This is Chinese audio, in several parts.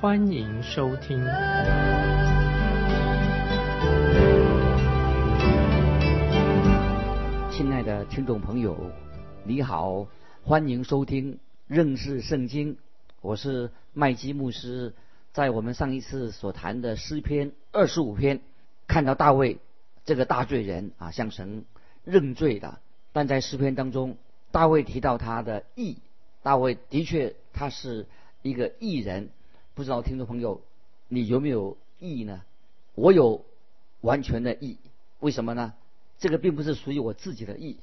欢迎收听。亲爱的听众朋友，你好，欢迎收听认识圣经。我是麦基牧师，在我们上一次所谈的诗篇二十五篇，看到大卫这个大罪人啊，向神认罪的。但在诗篇当中，大卫提到他的义，大卫的确他是一个义人。不知道听众朋友，你有没有义呢？我有完全的义，为什么呢？这个并不是属于我自己的义，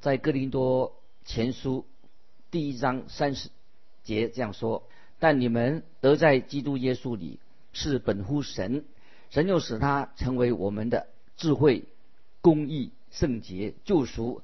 在哥林多前书第一章三十节这样说：但你们得在基督耶稣里是本乎神，神又使他成为我们的智慧、公义、圣洁、救赎。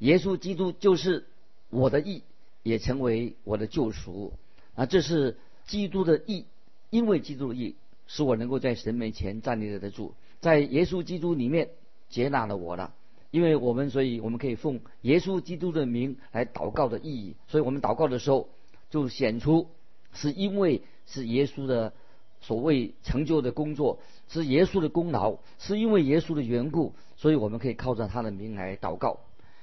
耶稣基督就是我的义，也成为我的救赎。啊，这是基督的义，因为基督的义使我能够在神面前站立得住，在耶稣基督里面。接纳了我了，因为我们，所以我们可以奉耶稣基督的名来祷告的意义。所以我们祷告的时候，就显出是因为是耶稣的所谓成就的工作，是耶稣的功劳，是因为耶稣的缘故，所以我们可以靠着他的名来祷告。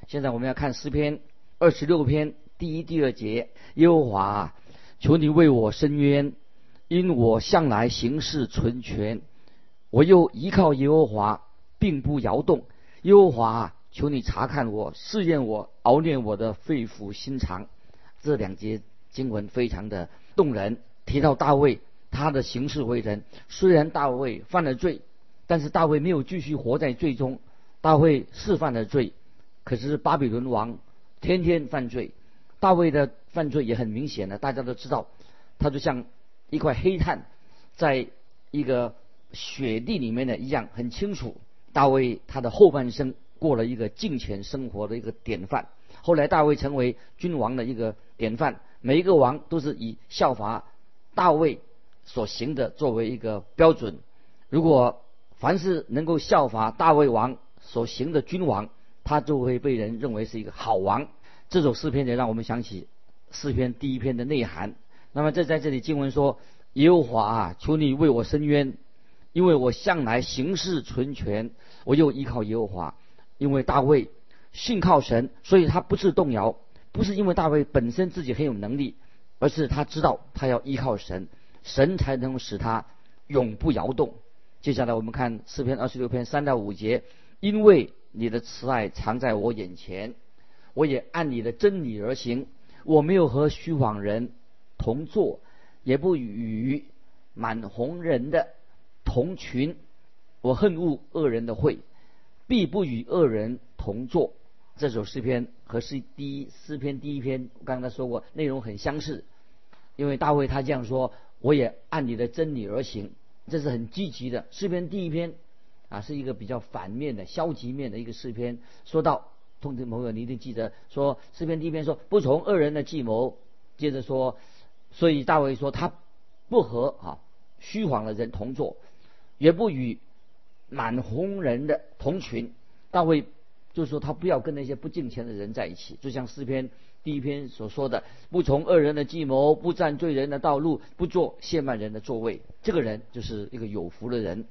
现在我们要看诗篇二十六篇第一、第二节：耶和华，求你为我伸冤，因我向来行事存全，我又依靠耶和华。并不摇动，耶和华，求你查看我，试验我，熬炼我的肺腑心肠。这两节经文非常的动人，提到大卫他的行事为人。虽然大卫犯了罪，但是大卫没有继续活在罪中。大卫是犯了罪，可是巴比伦王天天犯罪，大卫的犯罪也很明显的，大家都知道，他就像一块黑炭，在一个雪地里面的一样，很清楚。大卫他的后半生过了一个敬虔生活的一个典范。后来大卫成为君王的一个典范，每一个王都是以效法大卫所行的作为一个标准。如果凡是能够效法大卫王所行的君王，他就会被人认为是一个好王。这首诗篇也让我们想起诗篇第一篇的内涵。那么这在这里经文说：“耶和华啊，求你为我伸冤。”因为我向来行事存全，我又依靠耶和华。因为大卫信靠神，所以他不是动摇，不是因为大卫本身自己很有能力，而是他知道他要依靠神，神才能使他永不摇动。接下来我们看诗篇二十六篇三到五节：因为你的慈爱常在我眼前，我也按你的真理而行。我没有和虚谎人同坐，也不与满红人的。同群，我恨恶恶人的会，必不与恶人同坐。这首诗篇和诗第一诗篇第一篇，我刚才说过，内容很相似。因为大卫他这样说：“我也按你的真理而行。”这是很积极的。诗篇第一篇啊，是一个比较反面的、消极面的一个诗篇。说到，同志朋友，你一定记得说，诗篇第一篇说不从恶人的计谋。接着说，所以大卫说他不和啊虚谎的人同坐。也不与满红人的同群，大卫就是说他不要跟那些不敬虔的人在一起，就像诗篇第一篇所说的：不从恶人的计谋，不占罪人的道路，不做亵慢人的座位。这个人就是一个有福的人。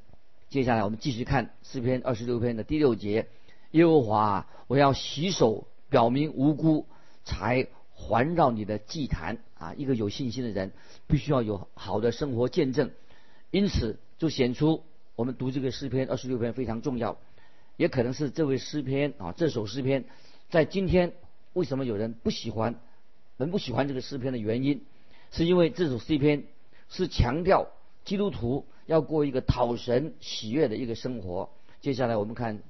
接下来我们继续看诗篇二十六篇的第六节：耶和华，我要洗手，表明无辜，才环绕你的祭坛。啊，一个有信心的人必须要有好的生活见证，因此。就显出我们读这个诗篇二十六篇非常重要，也可能是这位诗篇啊这首诗篇在今天为什么有人不喜欢，人不喜欢这个诗篇的原因，是因为这首诗篇是强调基督徒要过一个讨神喜悦的一个生活。接下来我们看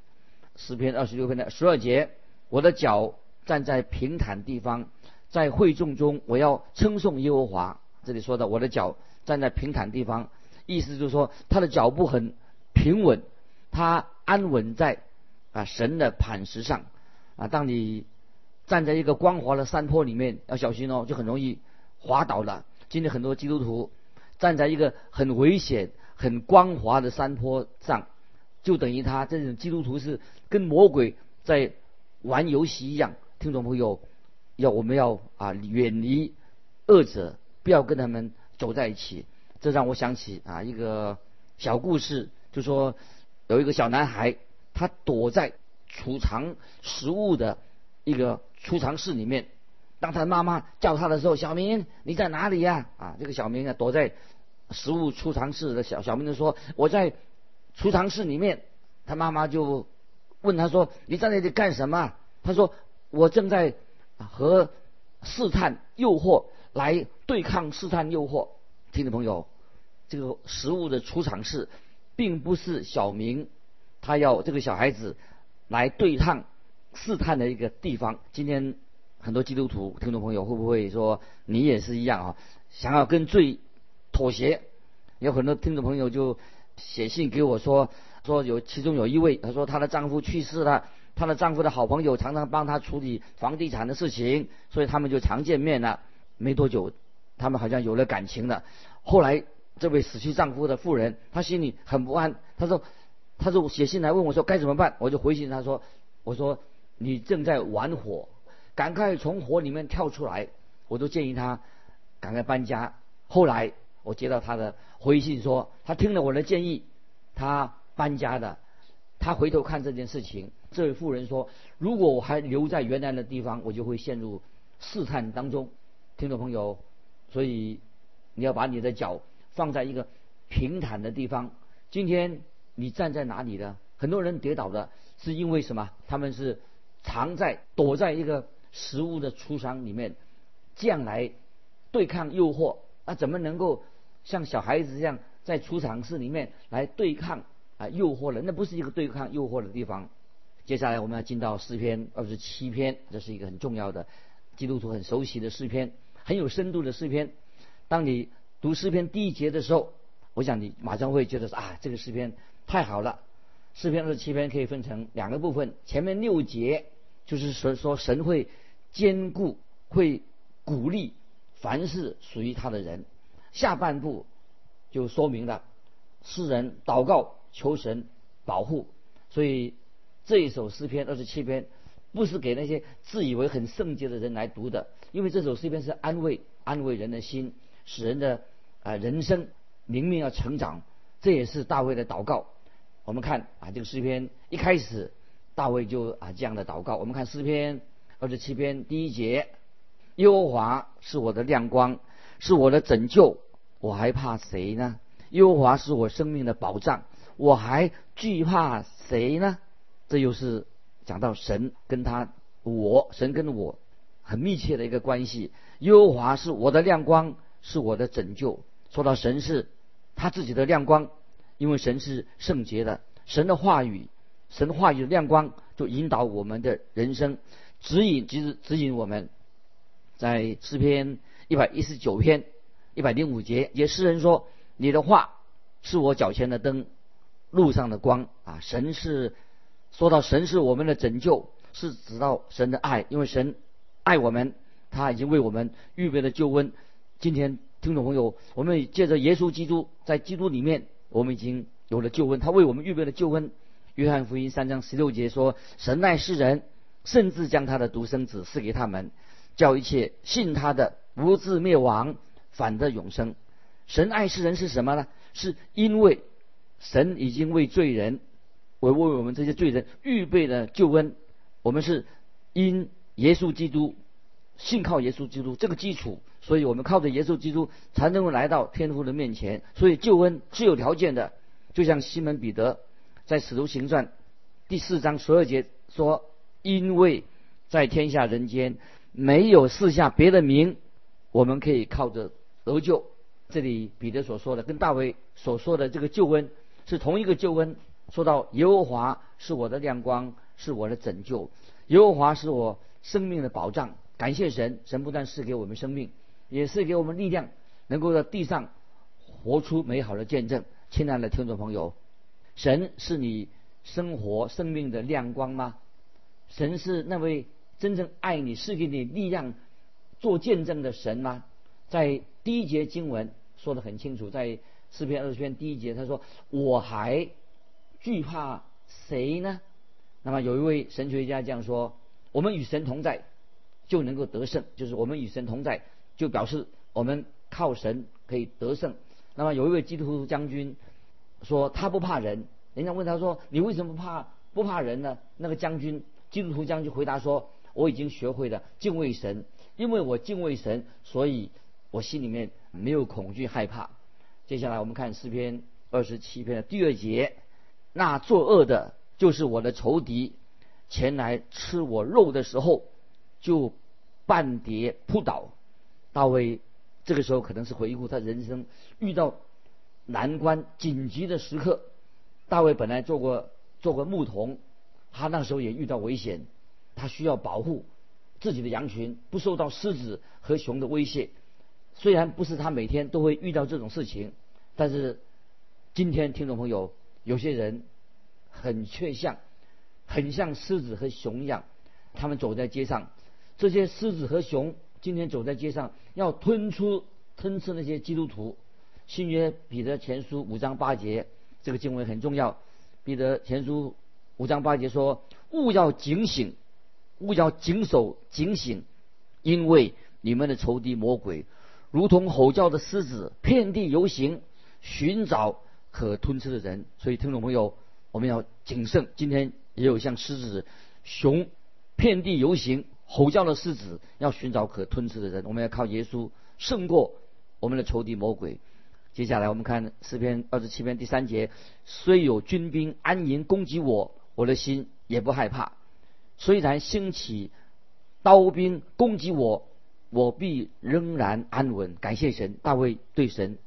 诗篇二十六篇的十二节：我的脚站在平坦地方，在会众中我要称颂耶和华。这里说的我的脚站在平坦地方。意思就是说他的脚步很平稳，他安稳在啊神的磐石上啊。当你站在一个光滑的山坡里面，要小心哦，就很容易滑倒了。今天很多基督徒站在一个很危险、很光滑的山坡上，就等于他这种基督徒是跟魔鬼在玩游戏一样。听众朋友，要我们要啊远离恶者，不要跟他们走在一起。这让我想起啊一个小故事，就说有一个小男孩，他躲在储藏食物的一个储藏室里面。当他妈妈叫他的时候，小明你在哪里呀？啊，这个小明啊躲在食物储藏室的小小明就说我在储藏室里面。他妈妈就问他说你在那里干什么？他说我正在和试探诱惑来对抗试探诱惑。听众朋友，这个食物的储藏室并不是小明他要这个小孩子来对抗试探的一个地方。今天。很多基督徒听众朋友会不会说你也是一样啊？想要跟罪妥协？有很多听众朋友就写信给我说，说有其中有一位，她说她的丈夫去世了，她的丈夫的好朋友常常帮她处理房地产的事情，所以他们就常见面了。没多久，他们好像有了感情了。后来这位死去丈夫的妇人，她心里很不安。她说，她说写信来问我说该怎么办？我就回信她说，我说你正在玩火。赶快从火里面跳出来！我都建议她赶快搬家。后来我接到他的回信说，他听了我的建议，他搬家的。他回头看这件事情，这位妇人说：“如果我还留在原来的地方，我就会陷入试探当中。”听众朋友，所以你要把你的脚放在一个平坦的地方。今天你站在哪里呢？很多人跌倒的是因为什么？他们是藏在躲在一个。食物的橱窗里面，这样来对抗诱惑，那怎么能够像小孩子这样在储藏室里面来对抗啊诱惑呢？那不是一个对抗诱惑的地方。接下来我们要进到诗篇二十七篇，这是一个很重要的基督徒很熟悉的诗篇，很有深度的诗篇。当你读诗篇第一节的时候，我想你马上会觉得说啊，这个诗篇太好了。诗篇二十七篇可以分成两个部分，前面六节就是说说神会。坚固会鼓励凡是属于他的人。下半部就说明了诗人祷告求神保护。所以这一首诗篇二十七篇不是给那些自以为很圣洁的人来读的，因为这首诗篇是安慰安慰人的心，使人的啊人生明明要成长。这也是大卫的祷告。我们看啊这个诗篇一开始大卫就啊这样的祷告。我们看诗篇。二十七篇第一节，耶和华是我的亮光，是我的拯救，我还怕谁呢？优华是我生命的保障，我还惧怕谁呢？这又是讲到神跟他我神跟我很密切的一个关系。优华是我的亮光，是我的拯救。说到神是他自己的亮光，因为神是圣洁的，神的话语，神话语的亮光就引导我们的人生。指引，其实指引我们，在诗篇一百一十九篇一百零五节，也诗人说：“你的话是我脚前的灯，路上的光。”啊，神是说到神是我们的拯救，是指到神的爱，因为神爱我们，他已经为我们预备了救恩。今天听众朋友，我们借着耶稣基督，在基督里面，我们已经有了救恩，他为我们预备了救恩。约翰福音三章十六节说：“神爱世人。”甚至将他的独生子赐给他们，叫一切信他的不至灭亡，反的永生。神爱世人是什么呢？是因为神已经为罪人，为为我们这些罪人预备了救恩。我们是因耶稣基督信靠耶稣基督这个基础，所以我们靠着耶稣基督才能够来到天父的面前。所以救恩是有条件的，就像西门彼得在使徒行传第四章十二节说。因为在天下人间没有四下别的名，我们可以靠着得救。这里彼得所说的跟大卫所说的这个救恩是同一个救恩。说到耶和华是我的亮光，是我的拯救，耶和华是我生命的保障。感谢神，神不但是给我们生命，也是给我们力量，能够在地上活出美好的见证。亲爱的听众朋友，神是你生活生命的亮光吗？神是那位真正爱你、是给你力量做见证的神吗？在第一节经文说的很清楚，在诗篇二十篇第一节，他说：“我还惧怕谁呢？”那么有一位神学家这样说：“我们与神同在，就能够得胜。就是我们与神同在，就表示我们靠神可以得胜。”那么有一位基督徒将军说：“他不怕人。”人家问他说：“你为什么怕不怕人呢？”那个将军。基督徒将军回答说：“我已经学会了敬畏神，因为我敬畏神，所以我心里面没有恐惧害怕。”接下来我们看诗篇二十七篇的第二节：“那作恶的，就是我的仇敌，前来吃我肉的时候，就半跌扑倒。”大卫这个时候可能是回顾他人生遇到难关紧急的时刻。大卫本来做过做过牧童。他那时候也遇到危险，他需要保护自己的羊群不受到狮子和熊的威胁。虽然不是他每天都会遇到这种事情，但是今天听众朋友，有些人很却像，很像狮子和熊一样，他们走在街上，这些狮子和熊今天走在街上要吞出吞吃那些基督徒。新约彼得前书五章八节这个经文很重要，彼得前书。五章八节说：“勿要警醒，勿要谨守警醒，因为你们的仇敌魔鬼，如同吼叫的狮子，遍地游行，寻找可吞吃的人。所以，听众朋友，我们要谨慎。今天也有像狮子、熊遍地游行、吼叫的狮子，要寻找可吞吃的人。我们要靠耶稣胜过我们的仇敌魔鬼。”接下来，我们看诗篇二十七篇第三节：“虽有军兵安营攻击我。”我的心也不害怕，虽然兴起刀兵攻击我，我必仍然安稳。感谢神，大卫对神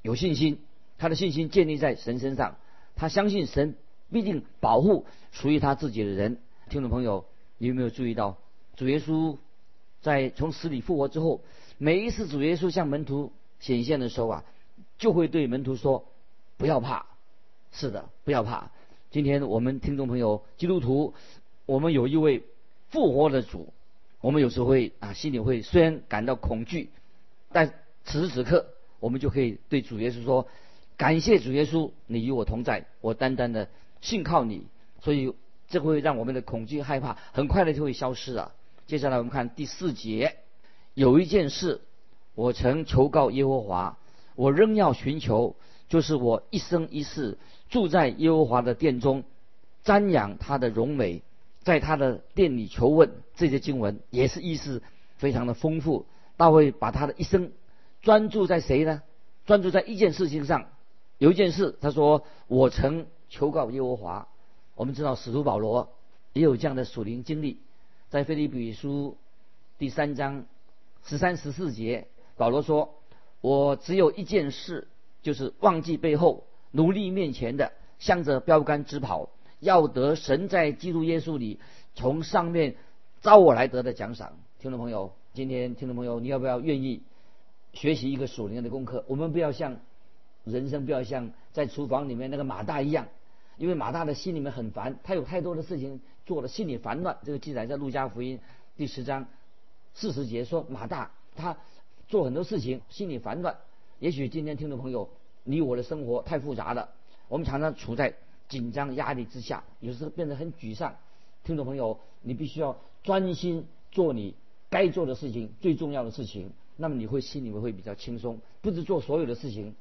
有信心，他的信心建立在神身上，他相信神必定保护属于他自己的人。听众朋友，你有没有注意到，主耶稣在从死里复活之后，每一次主耶稣向门徒显现的时候啊，就会对门徒说：“不要怕，是的，不要怕。”今天我们听众朋友，基督徒，我们有一位复活的主，我们有时候会啊，心里会虽然感到恐惧，但此时此刻，我们就可以对主耶稣说：“感谢主耶稣，你与我同在，我单单的信靠你。”所以这会让我们的恐惧害怕很快的就会消失了。接下来我们看第四节，有一件事，我曾求告耶和华，我仍要寻求，就是我一生一世。住在耶和华的殿中，瞻仰他的荣美，在他的殿里求问。这些经文也是意思非常的丰富。大卫把他的一生专注在谁呢？专注在一件事情上。有一件事，他说：“我曾求告耶和华。”我们知道使徒保罗也有这样的属灵经历，在腓立比书第三章十三十四节，保罗说：“我只有一件事，就是忘记背后。”努力面前的，向着标杆直跑，要得神在基督耶稣里从上面招我来得的奖赏。听众朋友，今天听众朋友，你要不要愿意学习一个属灵的功课？我们不要像人生，不要像在厨房里面那个马大一样，因为马大的心里面很烦，他有太多的事情做了，心里烦乱。这个记载在路加福音第十章四十节说，马大他做很多事情，心里烦乱。也许今天听众朋友。你我的生活太复杂了，我们常常处在紧张压力之下，有时候变得很沮丧。听众朋友，你必须要专心做你该做的事情，最重要的事情，那么你会心里面会比较轻松。不是做所有的事情，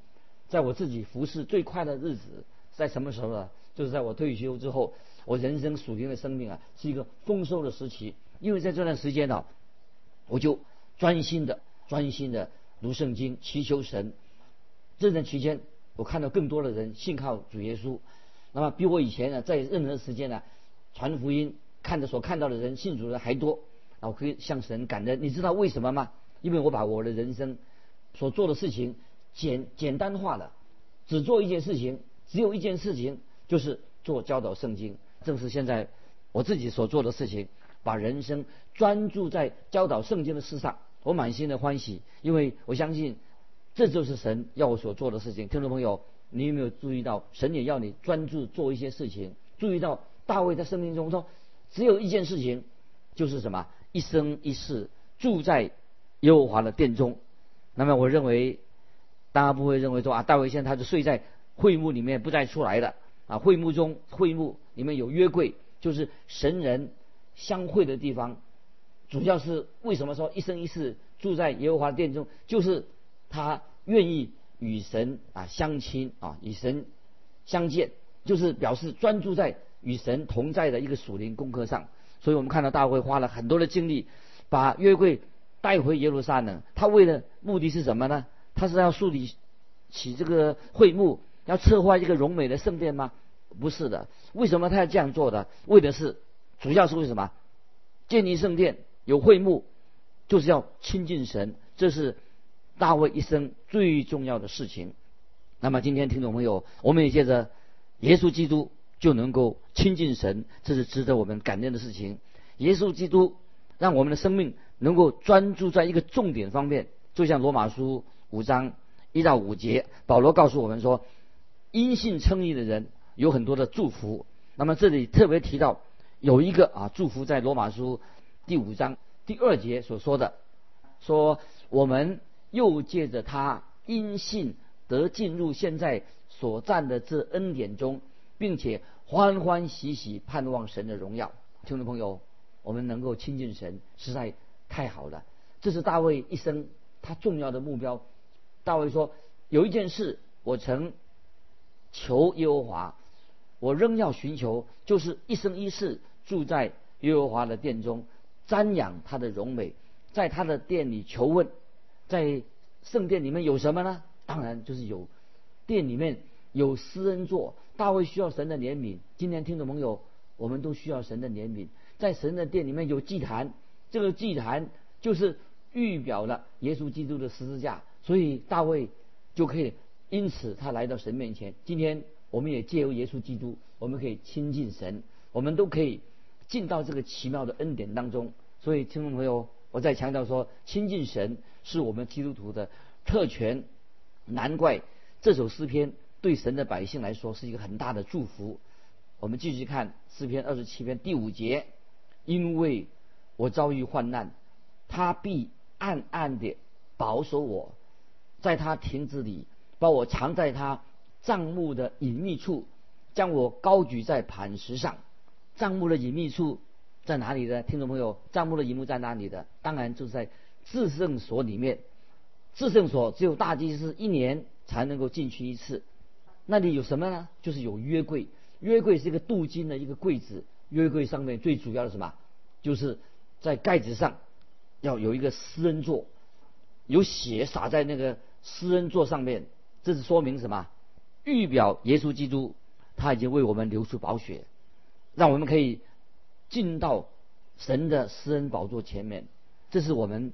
在我自己服侍最快的日子，在什么时候呢？就是在我退休之后，我人生属灵的生命啊，是一个丰收的时期。因为在这段时间呢，我就专心的、专心的读圣经，祈求神。这段期间，我看到更多的人信靠主耶稣，那么比我以前呢，在任何时间呢，传福音看的所看到的人信主的还多，啊，我可以向神感恩。你知道为什么吗？因为我把我的人生所做的事情简简单化了，只做一件事情，只有一件事情，就是做教导圣经。正是现在我自己所做的事情，把人生专注在教导圣经的事上，我满心的欢喜，因为我相信。这就是神要我所做的事情。听众朋友，你有没有注意到，神也要你专注做一些事情？注意到大卫在生命中说，只有一件事情，就是什么？一生一世住在耶和华的殿中。那么我认为，大家不会认为说啊，大卫现在他就睡在会幕里面不再出来了啊。会幕中，会幕里面有约柜，就是神人相会的地方。主要是为什么说一生一世住在耶和华殿中，就是他愿意与神啊相亲啊，与神相见，就是表示专注在与神同在的一个属灵功课上。所以我们看到大卫花了很多的精力，把约柜带回耶路撒冷。他为了目的是什么呢？他是要树立起这个会幕，要策划一个荣美的圣殿吗？不是的。为什么他要这样做的？为的是，主要是为什么？建立圣殿。有会幕，就是要亲近神，这是大卫一生最重要的事情。那么今天听众朋友，我们也借着耶稣基督就能够亲近神，这是值得我们感恩的事情。耶稣基督让我们的生命能够专注在一个重点方面，就像罗马书五章一到五节，保罗告诉我们说，因信称义的人有很多的祝福。那么这里特别提到有一个啊祝福，在罗马书。第五章第二节所说的，说我们又借着他因信得进入现在所占的这恩典中，并且欢欢喜喜盼望神的荣耀。听众朋友，我们能够亲近神，实在太好了。这是大卫一生他重要的目标。大卫说：“有一件事我曾求耶和华，我仍要寻求，就是一生一世住在耶和华的殿中。”瞻仰他的荣美，在他的殿里求问，在圣殿里面有什么呢？当然就是有殿里面有施恩座。大卫需要神的怜悯，今天听众朋友，我们都需要神的怜悯。在神的殿里面有祭坛，这个祭坛就是预表了耶稣基督的十字架，所以大卫就可以因此他来到神面前。今天我们也借由耶稣基督，我们可以亲近神，我们都可以进到这个奇妙的恩典当中。所以，听众朋友，我在强调说，亲近神是我们基督徒的特权。难怪这首诗篇对神的百姓来说是一个很大的祝福。我们继续看诗篇二十七篇第五节：因为我遭遇患难，他必暗暗地保守我，在他亭子里把我藏在他帐幕的隐秘处，将我高举在磐石上。帐幕的隐秘处。在哪里的听众朋友？帐幕的荧幕在哪里的？当然就是在至圣所里面。至圣所只有大祭司一年才能够进去一次。那里有什么呢？就是有约柜。约柜是一个镀金的一个柜子。约柜上面最主要的什么？就是在盖子上要有一个施恩座，有血洒在那个施恩座上面。这是说明什么？预表耶稣基督他已经为我们流出宝血，让我们可以。进到神的施恩宝座前面，这是我们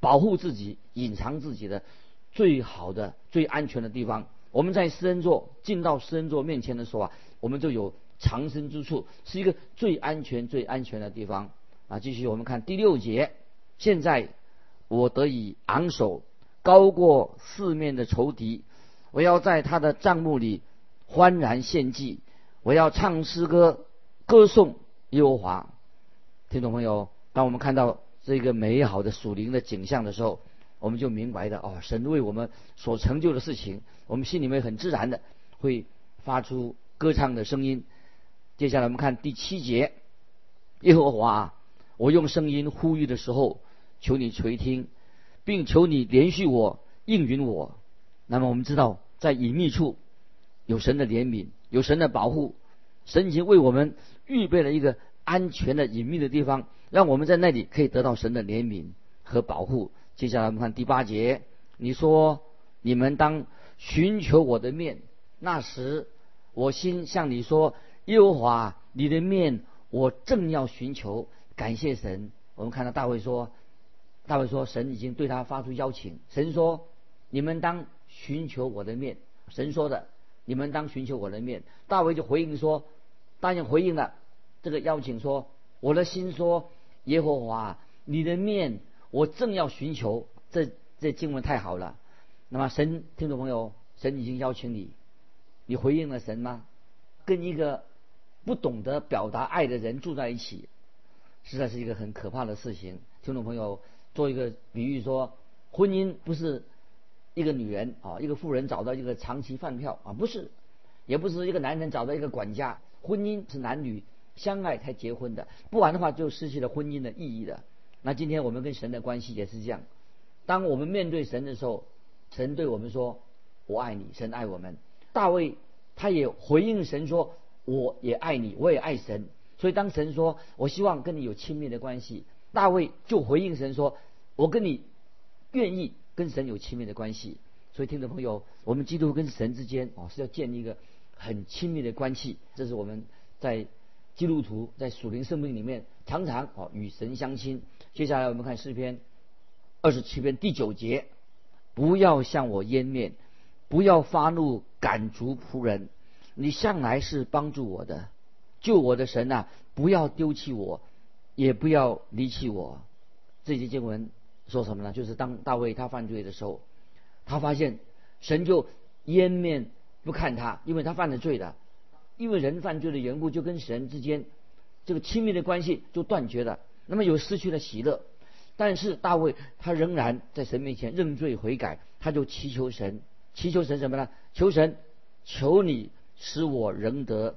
保护自己、隐藏自己的最好的、最安全的地方。我们在施恩座进到施恩座面前的时候啊，我们就有藏身之处，是一个最安全、最安全的地方啊。继续，我们看第六节。现在我得以昂首，高过四面的仇敌。我要在他的帐幕里欢然献祭，我要唱诗歌，歌颂。耶和华，听众朋友，当我们看到这个美好的属灵的景象的时候，我们就明白的哦，神为我们所成就的事情，我们心里面很自然的会发出歌唱的声音。接下来我们看第七节，耶和华，我用声音呼吁的时候，求你垂听，并求你连续我应允我。那么我们知道，在隐秘处有神的怜悯，有神的保护。神已经为我们预备了一个安全的隐秘的地方，让我们在那里可以得到神的怜悯和保护。接下来我们看第八节，你说你们当寻求我的面，那时我心向你说：耶和华，你的面我正要寻求。感谢神。我们看到大卫说，大卫说神已经对他发出邀请。神说你们当寻求我的面。神说的。你们当寻求我的面，大卫就回应说：“答应回应了这个邀请，说我的心说耶和华，你的面我正要寻求。”这这经文太好了，那么神，听众朋友，神已经邀请你，你回应了神吗？跟一个不懂得表达爱的人住在一起，实在是一个很可怕的事情。听众朋友，做一个比喻说，婚姻不是一个女人啊，一个富人找到一个长期饭票啊，不是，也不是一个男人找到一个管家。婚姻是男女相爱才结婚的，不然的话就失去了婚姻的意义的。那今天我们跟神的关系也是这样，当我们面对神的时候。神对我们说：“我爱你。”神爱我们。大卫他也回应神说：“我也爱你，我也爱神。”所以当神说：“我希望跟你有亲密的关系。”大卫就回应神说：“我跟你愿意跟神有亲密的关系。”所以听众朋友，我们基督跟神之间哦是要建立一个很亲密的关系。这是我们在基督徒在属灵生命里面常常啊与神相亲。接下来我们看诗篇二十七篇第九节。不要向我湮灭，不要发怒赶逐仆人。你向来是帮助我的，救我的神呐！不要丢弃我，也不要离弃我。这节经文说什么呢？就是当大卫他犯罪的时候，他发现神就湮灭不看他，因为他犯了罪的。因为人犯罪的缘故，就跟神之间这个亲密的关系就断绝了，那么有失去了喜乐。但是大卫他仍然在神面前认罪悔改，他就祈求神，祈求神什么呢？求神，求你使我仍得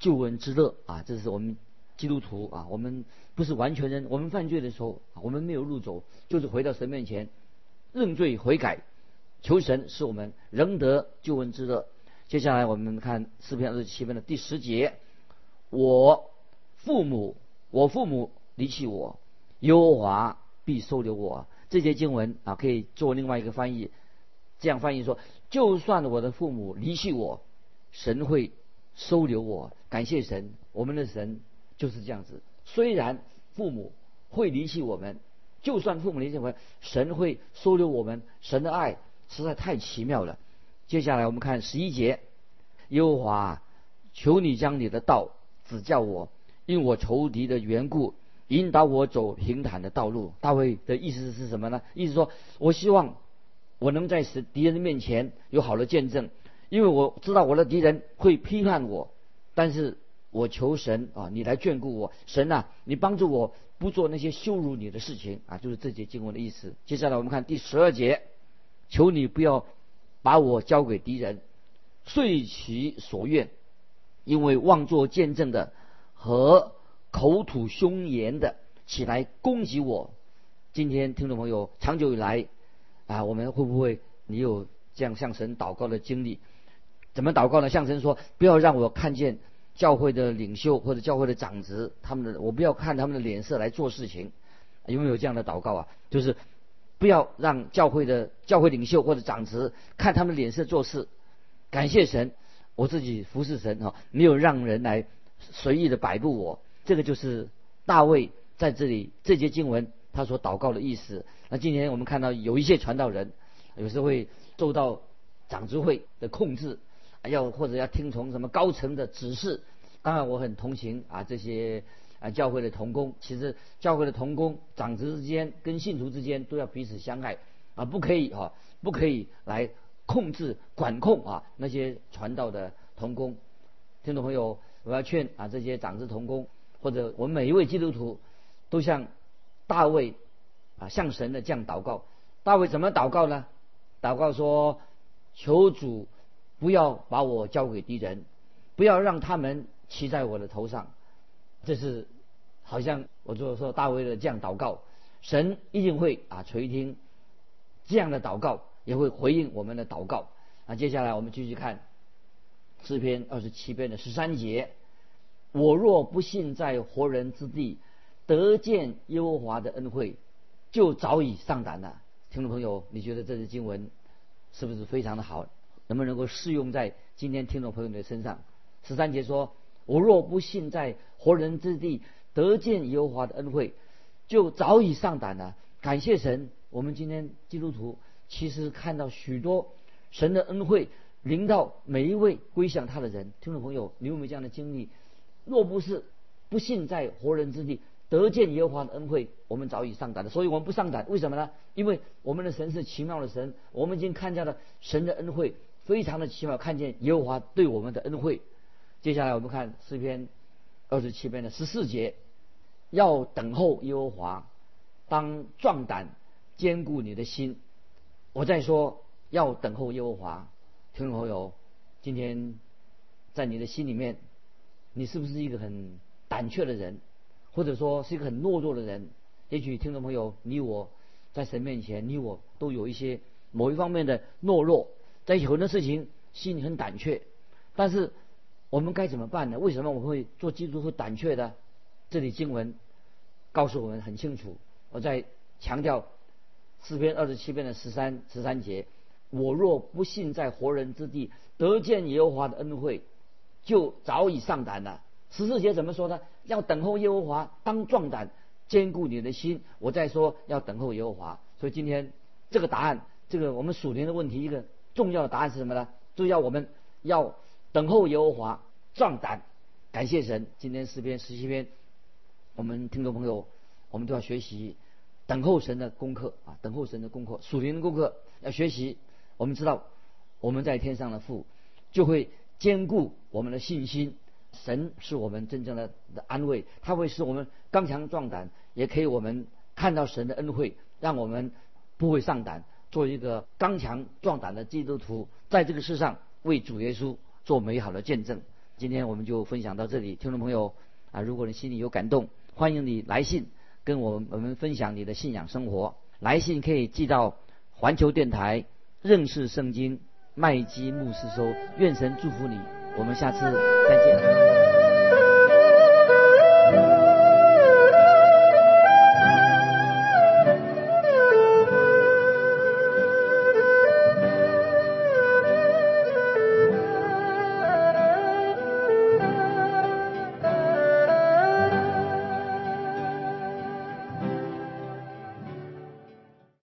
救恩之乐啊！这是我们基督徒啊，我们不是完全人，我们犯罪的时候，我们没有入走，就是回到神面前认罪悔改，求神使我们仍得救恩之乐。接下来我们看四篇二十七篇的第十节：我父母，我父母离弃我，耶和华。必收留我。这节经文啊，可以做另外一个翻译，这样翻译说：就算我的父母离弃我，神会收留我。感谢神，我们的神就是这样子。虽然父母会离弃我们，就算父母离弃我们，神会收留我们。神的爱实在太奇妙了。接下来我们看十一节：耶和华，求你将你的道指教我，因我仇敌的缘故。引导我走平坦的道路。大卫的意思是什么呢？意思说，我希望我能在敌敌人的面前有好的见证，因为我知道我的敌人会批判我，但是我求神啊，你来眷顾我。神啊，你帮助我不做那些羞辱你的事情啊，就是这节经文的意思。接下来我们看第十二节，求你不要把我交给敌人，遂其所愿，因为妄作见证的和。口吐凶言的起来攻击我。今天听众朋友，长久以来啊，我们会不会你有这样向神祷告的经历？怎么祷告呢？向神说，不要让我看见教会的领袖或者教会的长子，他们的我不要看他们的脸色来做事情。有没有这样的祷告啊？就是不要让教会的教会领袖或者长子看他们脸色做事。感谢神，我自己服侍神哈，没有让人来随意的摆布我。这个就是大卫在这里这节经文他所祷告的意思。那今天我们看到有一些传道人，有时会受到长执会的控制，要或者要听从什么高层的指示。当然我很同情啊这些啊教会的同工。其实教会的同工长子之间跟信徒之间都要彼此相爱啊，不可以啊不可以来控制管控啊那些传道的同工。听众朋友，我要劝啊这些长子同工。或者我们每一位基督徒都像大卫啊，向神的这样祷告。大卫怎么祷告呢？祷告说：“求主不要把我交给敌人，不要让他们骑在我的头上。”这是好像我就说大卫的这样祷告，神一定会啊垂听这样的祷告，也会回应我们的祷告。那接下来我们继续看诗篇二十七篇的十三节。我若不信在活人之地得见耶和华的恩惠，就早已上胆了。听众朋友，你觉得这支经文是不是非常的好？能不能够适用在今天听众朋友的身上？十三节说：“我若不信在活人之地得见耶和华的恩惠，就早已上胆了。”感谢神，我们今天基督徒其实看到许多神的恩惠临到每一位归向他的人。听众朋友，你有没有这样的经历？若不是不信在活人之地得见耶和华的恩惠，我们早已上胆了。所以我们不上胆，为什么呢？因为我们的神是奇妙的神，我们已经看见了神的恩惠，非常的奇妙，看见耶和华对我们的恩惠。接下来我们看诗篇二十七篇的十四节，要等候耶和华，当壮胆，坚固你的心。我在说要等候耶和华，听众朋友，今天在你的心里面，你是不是一个很胆怯的人？或者说是一个很懦弱的人，也许听众朋友，你我在神面前，你我都有一些某一方面的懦弱，在很多事情心里很胆怯。但是我们该怎么办呢？为什么我们会做基督徒胆怯的？这里经文告诉我们很清楚。我在强调诗篇二十七篇的十三十三节：我若不信在活人之地得见耶和华的恩惠，就早已上胆了。十四节怎么说呢？要等候耶和华，当壮胆，坚固你的心。我再说要等候耶和华。所以今天这个答案，这个我们属灵的问题，一个重要的答案是什么呢？就要我们要等候耶和华，壮胆。感谢神，今天诗篇十七篇，我们听众朋友，我们都要学习等候神的功课啊，等候神的功课，属灵的功课要学习。我们知道我们在天上的父就会兼顾我们的信心。神是我们真正的的安慰，他会使我们刚强壮胆，也可以我们看到神的恩惠，让我们不会上胆，做一个刚强壮胆的基督徒，在这个世上为主耶稣做美好的见证。今天我们就分享到这里，听众朋友啊，如果你心里有感动，欢迎你来信跟我们我们分享你的信仰生活。来信可以寄到环球电台认识圣经麦基牧师收。愿神祝福你。我们下次再见。